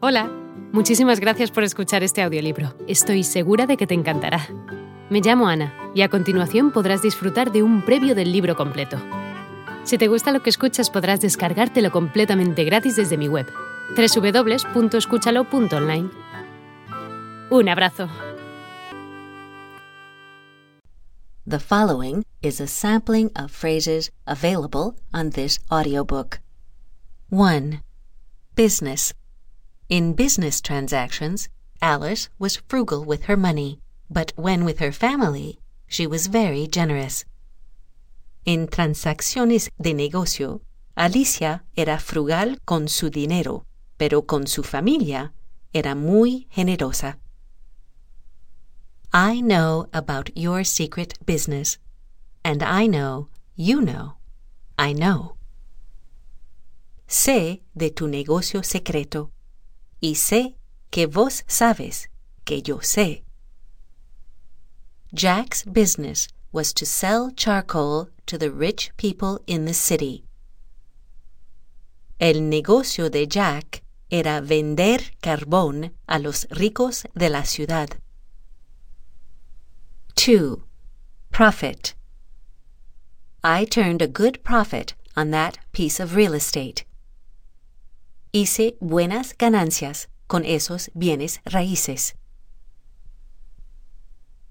Hola, muchísimas gracias por escuchar este audiolibro. Estoy segura de que te encantará. Me llamo Ana y a continuación podrás disfrutar de un previo del libro completo. Si te gusta lo que escuchas podrás descargártelo completamente gratis desde mi web, www.escúchalo.online. Un abrazo. The following is a sampling of phrases available on this audiobook. 1. Business. In business transactions, Alice was frugal with her money, but when with her family, she was very generous. En transacciones de negocio, Alicia era frugal con su dinero, pero con su familia era muy generosa. I know about your secret business, and I know you know. I know. Sé de tu negocio secreto y sé que vos sabes que yo sé. Jack's business was to sell charcoal to the rich people in the city. El negocio de Jack era vender carbón a los ricos de la ciudad. 2. Profit. I turned a good profit on that piece of real estate. Hice buenas ganancias con esos bienes raíces.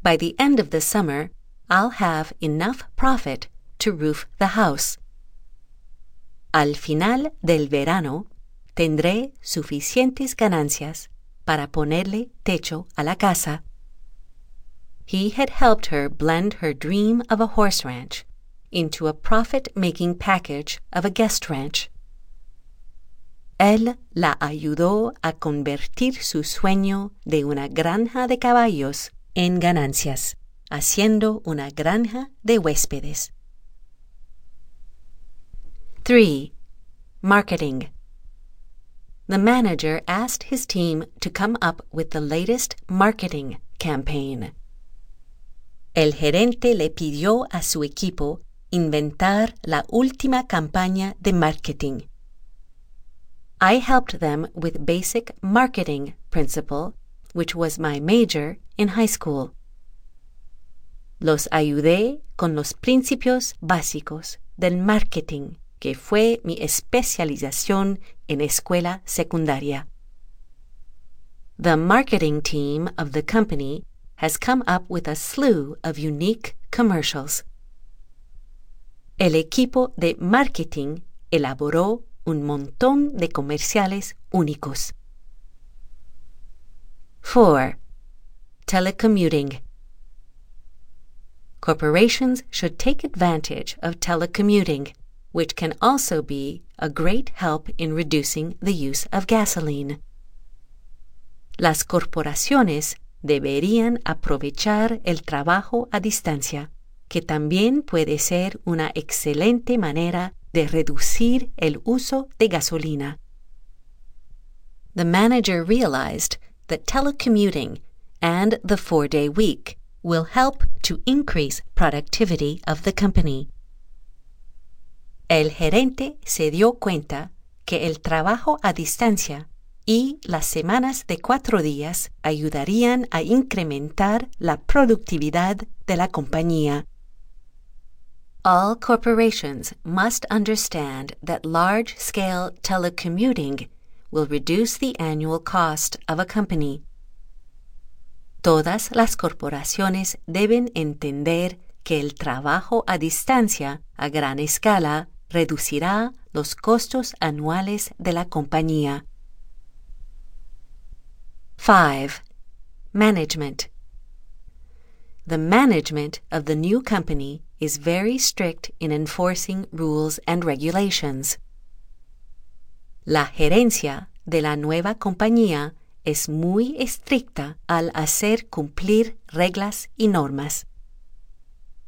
By the end of the summer, I'll have enough profit to roof the house. Al final del verano, tendré suficientes ganancias para ponerle techo a la casa. He had helped her blend her dream of a horse ranch into a profit making package of a guest ranch. Él la ayudó a convertir su sueño de una granja de caballos en ganancias, haciendo una granja de huéspedes. 3. Marketing. The manager asked his team to come up with the latest marketing campaign. El gerente le pidió a su equipo inventar la última campaña de marketing. I helped them with basic marketing principle, which was my major in high school. Los ayudé con los principios básicos del marketing, que fue mi especialización en escuela secundaria. The marketing team of the company has come up with a slew of unique commercials. El equipo de marketing elaboró un montón de comerciales únicos. 4. Telecommuting. Corporations should take advantage of telecommuting, which can also be a great help in reducing the use of gasoline. Las corporaciones deberían aprovechar el trabajo a distancia, que también puede ser una excelente manera de reducir el uso de gasolina. The manager realized that telecommuting and the four day week will help to increase productivity of the company. El gerente se dio cuenta que el trabajo a distancia y las semanas de cuatro días ayudarían a incrementar la productividad de la compañía. All corporations must understand that large scale telecommuting will reduce the annual cost of a company. Todas las corporaciones deben entender que el trabajo a distancia a gran escala reducirá los costos anuales de la compañía. 5. Management. The management of the new company is very strict in enforcing rules and regulations. La gerencia de la nueva compañía es muy estricta al hacer cumplir reglas y normas.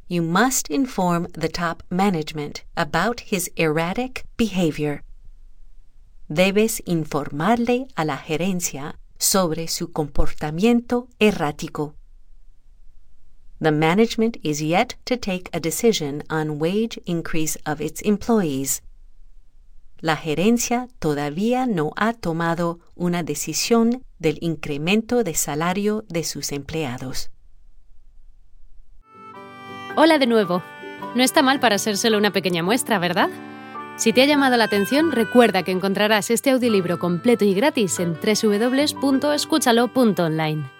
You must inform the top management about his erratic behavior. Debes informarle a la gerencia sobre su comportamiento errático. The management is yet to take a decision on wage increase of its employees. la gerencia todavía no ha tomado una decisión del incremento de salario de sus empleados. Hola de nuevo. No está mal para ser solo una pequeña muestra, ¿verdad? Si te ha llamado la atención, recuerda que encontrarás este audiolibro completo y gratis en www.escúchalo.online.